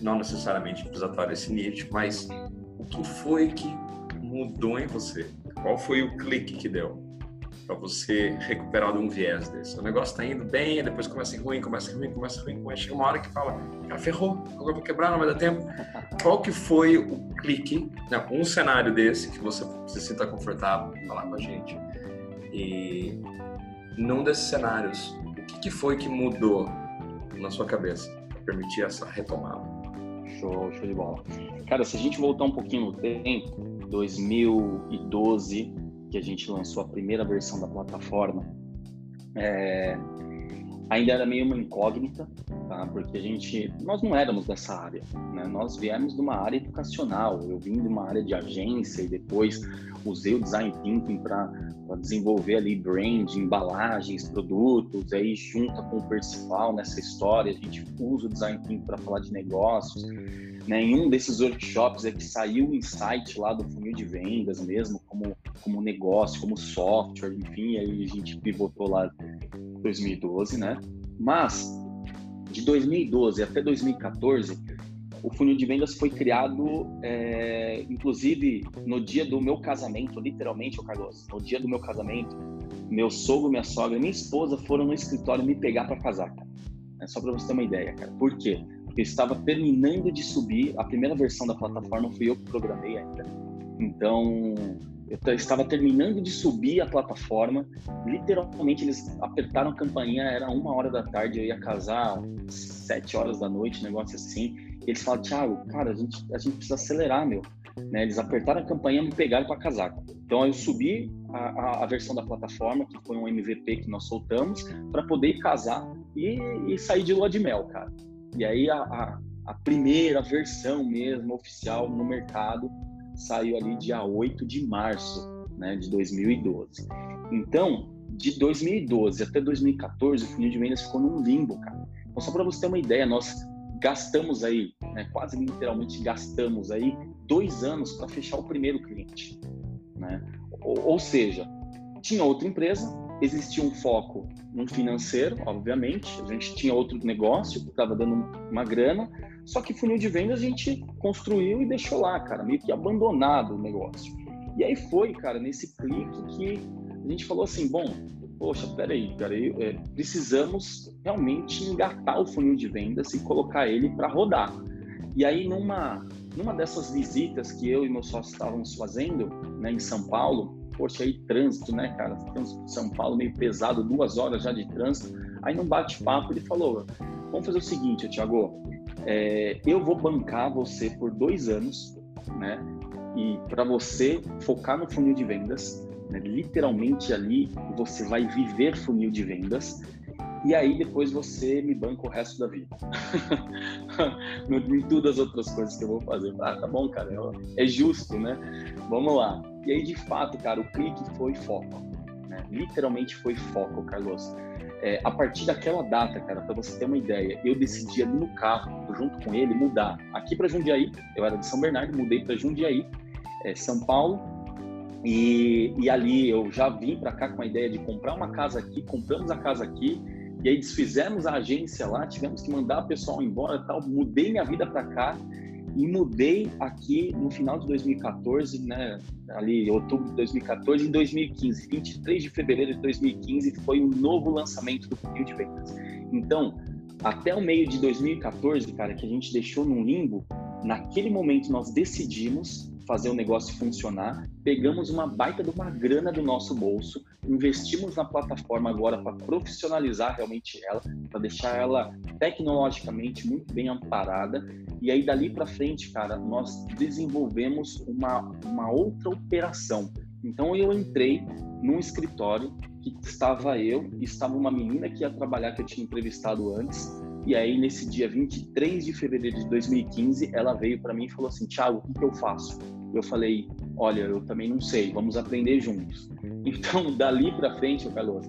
Não necessariamente precisa estar nesse nível, mas o que foi que mudou em você? Qual foi o clique que deu? Para você recuperar de um viés desse. O negócio está indo bem, depois começa ruim, começa ruim, começa ruim, ruim. Chega uma hora que fala, cara, ferrou, agora vou quebrar, não vai dar tempo. *laughs* Qual que foi o clique, né, um cenário desse que você se sinta confortável em falar com a gente? E num desses cenários, o que, que foi que mudou na sua cabeça para permitir essa retomada? Show, show de bola. Cara, se a gente voltar um pouquinho no tempo, 2012, que a gente lançou a primeira versão da plataforma, é, ainda era meio uma incógnita, tá? Porque a gente, nós não éramos dessa área, né? Nós viemos de uma área educacional. Eu vim de uma área de agência e depois usei o design thinking para desenvolver ali brand, embalagens, produtos. Aí junta com o Percival nessa história, a gente usa o design thinking para falar de negócios. Né, em um desses workshops é que saiu o insight lá do funil de vendas mesmo, como, como negócio, como software, enfim, aí a gente pivotou lá 2012, né? Mas de 2012 até 2014, o funil de vendas foi criado, é, inclusive no dia do meu casamento, literalmente, o Carlos, no dia do meu casamento, meu sogro, minha sogra, minha esposa foram no escritório me pegar para casar, cara. É só para você ter uma ideia, cara. Por quê? Eu estava terminando de subir a primeira versão da plataforma, fui eu que programei ainda. Então, eu estava terminando de subir a plataforma, literalmente eles apertaram a campainha, era uma hora da tarde, eu ia casar sete horas da noite, negócio assim. E eles falaram, Thiago, cara, a gente, a gente precisa acelerar, meu. Né? Eles apertaram a campainha e me pegaram para casar. Então eu subi a, a, a, versão da plataforma, que foi um MVP que nós soltamos, para poder casar e, e, sair de lua de mel, cara. E aí a, a, a primeira versão mesmo, oficial no mercado, saiu ali dia 8 de março né, de 2012. Então, de 2012 até 2014, o funil de vendas ficou num limbo, cara. Então, só para você ter uma ideia, nós gastamos aí, né, quase literalmente gastamos aí dois anos para fechar o primeiro cliente. Né? Ou, ou, seja, tinha outra empresa, existia um foco no financeiro, obviamente, a gente tinha outro negócio que estava dando uma grana, só que funil de vendas a gente construiu e deixou lá, cara, meio que abandonado o negócio. E aí foi, cara, nesse clique que a gente falou assim, bom, poxa, peraí, eu, é, precisamos realmente engatar o funil de vendas e colocar ele para rodar. E aí numa numa dessas visitas que eu e meu sócio estávamos fazendo, né, em São Paulo, poxa, aí trânsito, né, cara, trânsito São Paulo meio pesado, duas horas já de trânsito. Aí num bate-papo ele falou, vamos fazer o seguinte, Thiago, é, eu vou bancar você por dois anos, né? E para você focar no funil de vendas, né, literalmente ali você vai viver funil de vendas e aí depois você me banca o resto da vida. *laughs* em todas as outras coisas que eu vou fazer. Ah, tá bom, cara, é justo, né? Vamos lá. E aí, de fato, cara, o clique foi foco. Né? Literalmente foi foco, Carlos. É, a partir daquela data, cara, para você ter uma ideia, eu decidi ali no carro, junto com ele, mudar aqui para Jundiaí. Eu era de São Bernardo, mudei para Jundiaí, é, São Paulo. E, e ali eu já vim para cá com a ideia de comprar uma casa aqui, compramos a casa aqui, e aí desfizemos a agência lá, tivemos que mandar o pessoal embora tal. Mudei minha vida para cá e mudei aqui no final de 2014, né, ali outubro de 2014, em 2015, 23 de fevereiro de 2015 foi o um novo lançamento do funil de vendas. Então, até o meio de 2014, cara, que a gente deixou num limbo, naquele momento nós decidimos fazer o negócio funcionar, pegamos uma baita de uma grana do nosso bolso, investimos na plataforma agora para profissionalizar realmente ela, para deixar ela tecnologicamente muito bem amparada. E aí dali para frente, cara, nós desenvolvemos uma, uma outra operação. Então eu entrei num escritório que estava eu estava uma menina que ia trabalhar que eu tinha entrevistado antes. E aí, nesse dia 23 de fevereiro de 2015, ela veio para mim e falou assim: Thiago, o que, que eu faço? Eu falei: Olha, eu também não sei, vamos aprender juntos. Então, *laughs* dali para frente, Carlos,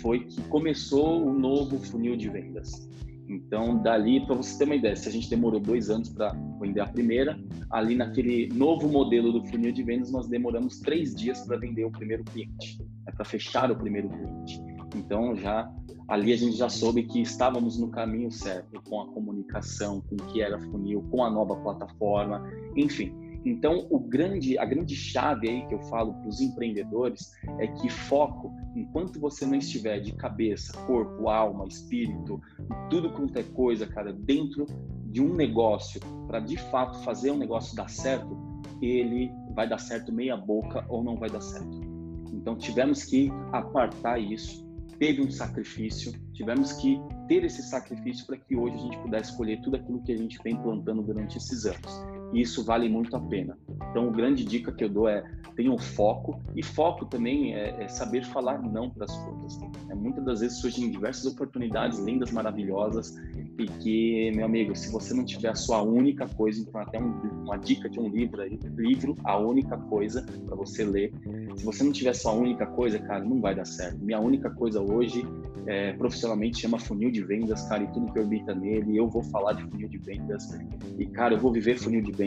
foi que começou o novo funil de vendas. Então, dali, para você ter uma ideia, se a gente demorou dois anos para vender a primeira, ali naquele novo modelo do funil de vendas, nós demoramos três dias para vender o primeiro cliente, né, para fechar o primeiro cliente. Então, já ali a gente já soube que estávamos no caminho certo com a comunicação, com o que era funil, com a nova plataforma, enfim. Então, o grande, a grande chave aí que eu falo para os empreendedores é que foco, enquanto você não estiver de cabeça, corpo, alma, espírito, tudo quanto é coisa, cara, dentro de um negócio, para de fato fazer um negócio dar certo, ele vai dar certo meia boca ou não vai dar certo. Então, tivemos que apartar isso teve um sacrifício, tivemos que ter esse sacrifício para que hoje a gente pudesse colher tudo aquilo que a gente vem plantando durante esses anos. E isso vale muito a pena. Então, a grande dica que eu dou é tenham foco, e foco também é, é saber falar não para as coisas. É, muitas das vezes surgem diversas oportunidades lindas, maravilhosas, e que, meu amigo, se você não tiver a sua única coisa, então até um, uma dica de um livro aí, livro, a única coisa para você ler. Se você não tiver a sua única coisa, cara, não vai dar certo. Minha única coisa hoje, é, profissionalmente, chama funil de vendas, cara, e tudo que orbita nele. Eu vou falar de funil de vendas, e, cara, eu vou viver funil de vendas,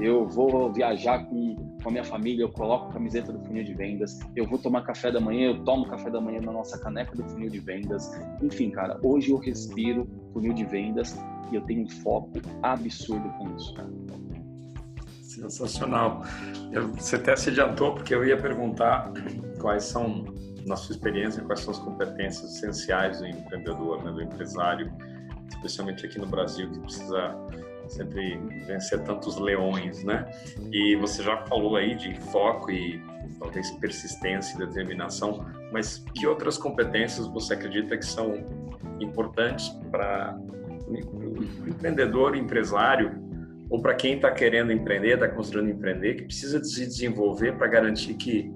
eu vou viajar com, com a minha família, eu coloco a camiseta do funil de vendas, eu vou tomar café da manhã, eu tomo café da manhã na nossa caneca do funil de vendas. Enfim, cara, hoje eu respiro funil de vendas e eu tenho um foco absurdo com isso, cara. Sensacional. Eu, você até se adiantou, porque eu ia perguntar quais são, na sua experiência, quais são as competências essenciais do empreendedor, né, do empresário, especialmente aqui no Brasil, que precisa sempre vencer tantos leões, né? E você já falou aí de foco e talvez persistência e determinação, mas que outras competências você acredita que são importantes para o empreendedor, empresário, ou para quem está querendo empreender, está construindo empreender, que precisa se desenvolver para garantir que,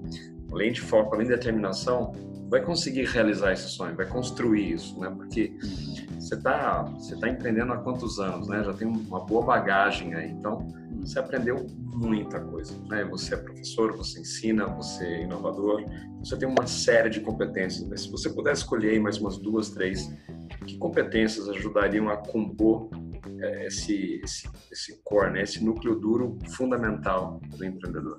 além de foco, além de determinação, vai conseguir realizar esse sonho, vai construir isso, né? Porque você está você tá empreendendo há quantos anos, né? Já tem uma boa bagagem aí, então você aprendeu muita coisa, né? Você é professor, você ensina, você é inovador, você tem uma série de competências. Mas se você pudesse escolher mais umas duas, três que competências ajudariam a compor é, esse, esse, esse core, né? esse núcleo duro fundamental do empreendedor?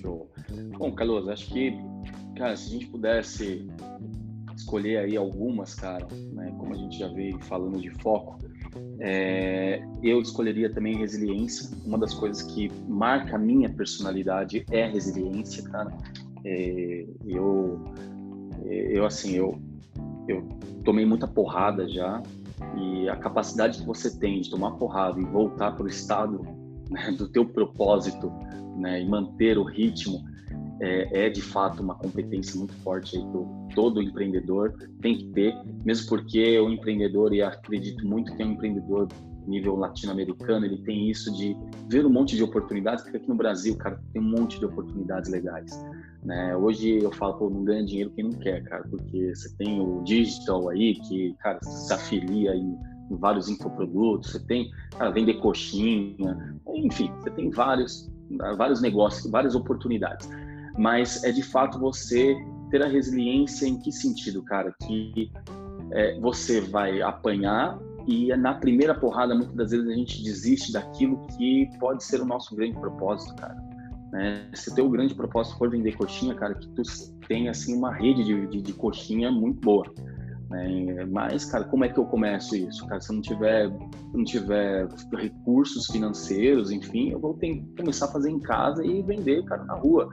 Show. Bom, Carlos, acho que, cara, se a gente pudesse escolher aí algumas, cara, né, como a gente já veio falando de foco, é, eu escolheria também resiliência. Uma das coisas que marca a minha personalidade é a resiliência, cara. É, eu, eu assim, eu, eu tomei muita porrada já e a capacidade que você tem de tomar porrada e voltar para o estado né, do teu propósito né, e manter o ritmo é, é, de fato uma competência muito forte aí que todo empreendedor tem que ter, mesmo porque o empreendedor, e acredito muito que é um empreendedor nível latino-americano, ele tem isso de ver um monte de oportunidades, porque aqui no Brasil, cara, tem um monte de oportunidades legais. Né? Hoje eu falo, pô, não ganha dinheiro quem não quer, cara, porque você tem o digital aí, que, cara, se afilia em, em vários infoprodutos, você tem, cara, vender coxinha, enfim, você tem vários, vários negócios, várias oportunidades. Mas é de fato você ter a resiliência em que sentido, cara? Que é, você vai apanhar e na primeira porrada, muitas das vezes, a gente desiste daquilo que pode ser o nosso grande propósito, cara. Né? Se teu grande propósito for vender coxinha, cara, que tu tenha, assim, uma rede de, de, de coxinha muito boa. Né? Mas, cara, como é que eu começo isso? Cara, se eu não tiver, não tiver recursos financeiros, enfim, eu vou ter que começar a fazer em casa e vender, cara, na rua.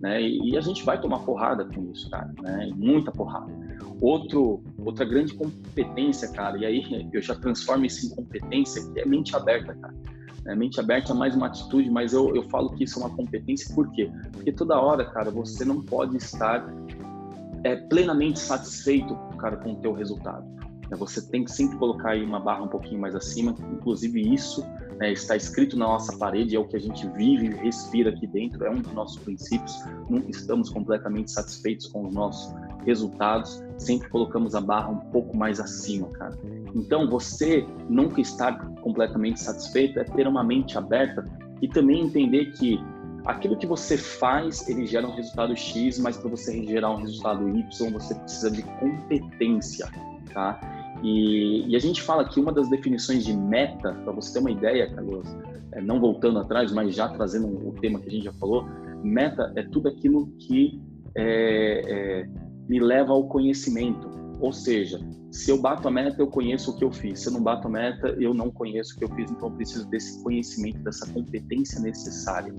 Né? E, a gente vai tomar porrada com isso, cara, né? Muita porrada. Outro, outra grande competência, cara, e aí *laughs* eu já transformo isso em competência, que é mente aberta, cara. É, mente aberta é mais uma atitude, mas eu, eu falo que isso é uma competência, por quê? Porque toda hora, cara, você não pode estar é, plenamente satisfeito, cara, com o teu resultado. Né? Você tem que sempre colocar aí uma barra um pouquinho mais acima, inclusive isso né, está escrito na nossa parede, é o que a gente vive e respira aqui dentro, é um dos nossos princípios. Nunca estamos completamente satisfeitos com os nossos resultados, sempre colocamos a barra um pouco mais acima, cara. Então, você nunca estar completamente satisfeito é ter uma mente aberta e também entender que aquilo que você faz, ele gera um resultado X, mas para você gerar um resultado Y, você precisa de competência, tá? E, e, a gente fala que uma das definições de meta, para você ter uma ideia, Carlos, é, não voltando atrás, mas já trazendo o tema que a gente já falou, meta é tudo aquilo que é, é, me leva ao conhecimento. Ou seja, se eu bato a meta, eu conheço o que eu fiz. Se eu não bato a meta, eu não conheço o que eu fiz. Então, eu preciso desse conhecimento, dessa competência necessária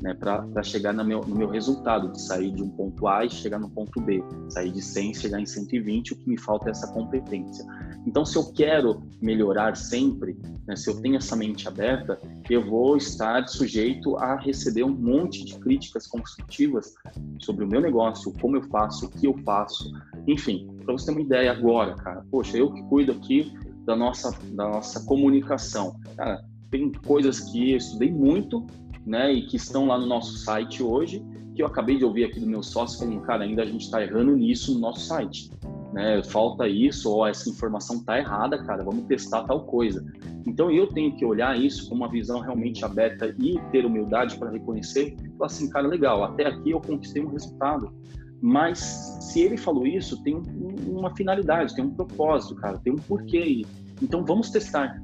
né, para chegar no meu, no meu resultado, de sair de um ponto A e chegar no ponto B, sair de 100 e chegar em 120, o que me falta é essa competência. Então, se eu quero melhorar sempre, né, se eu tenho essa mente aberta, eu vou estar sujeito a receber um monte de críticas construtivas sobre o meu negócio, como eu faço, o que eu faço, Enfim, para você ter uma ideia agora, cara, poxa, eu que cuido aqui da nossa, da nossa comunicação. Cara, tem coisas que eu estudei muito, né, e que estão lá no nosso site hoje, que eu acabei de ouvir aqui do meu sócio, como, cara, ainda a gente está errando nisso no nosso site. Né? Falta isso, ou essa informação está errada, cara, vamos testar tal coisa. Então eu tenho que olhar isso com uma visão realmente aberta e ter humildade para reconhecer, falar assim, cara, legal, até aqui eu conquistei um resultado. Mas se ele falou isso, tem uma finalidade, tem um propósito, cara, tem um porquê. Então vamos testar.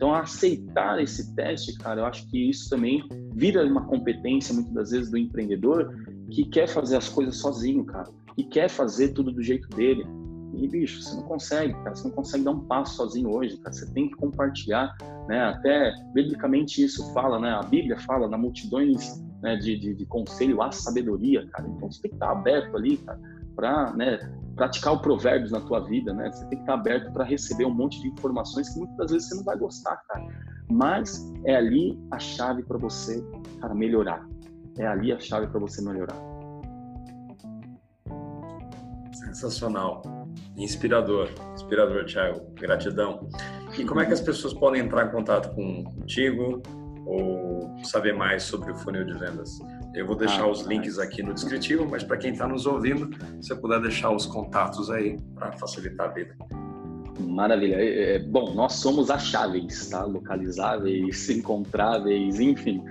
Então aceitar esse teste, cara, eu acho que isso também vira uma competência muitas das vezes do empreendedor que quer fazer as coisas sozinho, cara, e quer fazer tudo do jeito dele. E, bicho, você não consegue, cara, você não consegue dar um passo sozinho hoje, cara, você tem que compartilhar, né, até biblicamente isso fala, né, a Bíblia fala na multidões né, de, de, de conselho à sabedoria, cara, então você tem que estar aberto ali, cara, para, né, praticar o provérbios na tua vida, né, você tem que estar aberto para receber um monte de informações que muitas vezes você não vai gostar, cara, mas é ali a chave para você, cara, melhorar, é ali a chave para você melhorar. Sensacional. Inspirador, inspirador, Thiago. Gratidão. E como é que as pessoas podem entrar em contato contigo ou saber mais sobre o funil de vendas? Eu vou deixar ah, os links aqui no descritivo, mas para quem está nos ouvindo, você puder deixar os contatos aí para facilitar a vida. Maravilha. É, é, bom, nós somos acháveis, tá? Localizáveis, *laughs* encontráveis, enfim.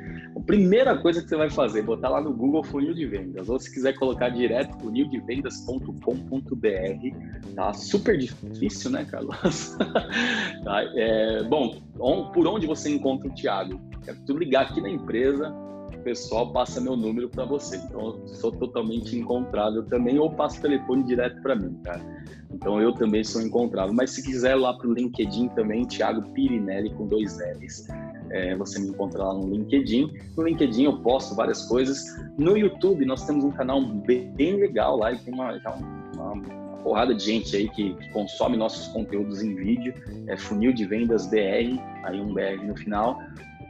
Primeira coisa que você vai fazer é botar lá no Google funil de vendas, ou se quiser colocar direto funildevendas.com.br, tá? Super difícil, né, Carlos? *laughs* tá? É, bom, on, por onde você encontra o Thiago? Quero tu ligar aqui na empresa, o pessoal passa meu número para você. Então, eu sou totalmente encontrável também, ou passa o telefone direto para mim, cara. Então, eu também sou encontrável. Mas se quiser lá para o LinkedIn também, Thiago Pirinelli com dois L's. É, você me encontra lá no LinkedIn. No LinkedIn eu posto várias coisas. No YouTube nós temos um canal bem, bem legal lá e tem uma, uma, uma, porrada de gente aí que, que, consome nossos conteúdos em vídeo. É Funil de Vendas BR, aí um BR no final.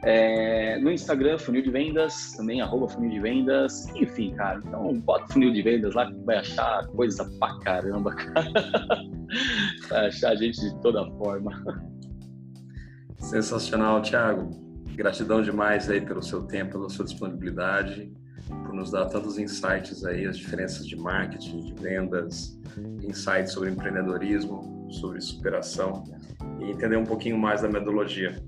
É, no Instagram, funil de vendas, também arroba funil de vendas, enfim, cara. Então, bota funil de vendas lá que vai achar coisa pra caramba, cara. *laughs* vai achar a gente de toda forma. Sensacional, Thiago. Gratidão demais aí pelo seu tempo, pela sua disponibilidade, por nos dar tantos insights aí, as diferenças de marketing, de vendas, insights sobre empreendedorismo, sobre superação e entender um pouquinho mais da metodologia.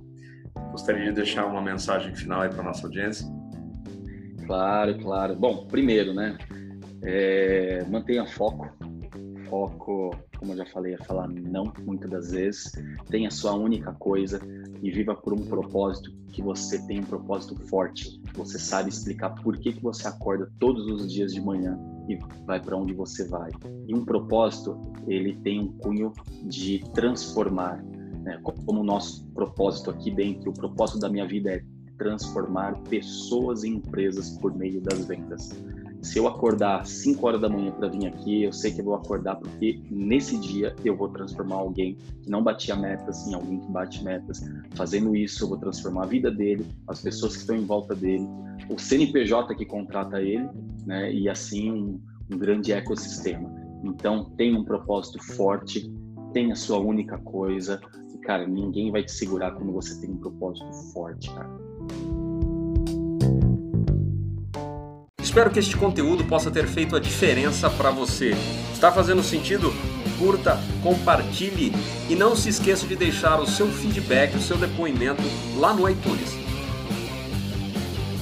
Gostaria de deixar uma mensagem final aí para nossa audiência? Claro, claro. Bom, primeiro, né? É, mantenha foco. Foco, como eu já falei, é falar não muitas das vezes. Tenha sua única coisa e viva por um propósito que você tem um propósito forte. Você sabe explicar por que, que você acorda todos os dias de manhã e vai para onde você vai. E um propósito, ele tem um cunho de transformar. Né? Como o nosso propósito aqui dentro, o propósito da minha vida é transformar pessoas e empresas por meio das vendas se eu acordar 5 horas da manhã para vir aqui, eu sei que eu vou acordar porque nesse dia eu vou transformar alguém que não batia metas em alguém que bate metas. Fazendo isso, eu vou transformar a vida dele, as pessoas que estão em volta dele, o CNPJ que contrata ele, né? E assim um, um grande ecossistema. Então, tem um propósito forte, tem a sua única coisa. E, cara, ninguém vai te segurar quando você tem um propósito forte, cara. Espero que este conteúdo possa ter feito a diferença para você. Está fazendo sentido? Curta, compartilhe e não se esqueça de deixar o seu feedback, o seu depoimento lá no iTunes.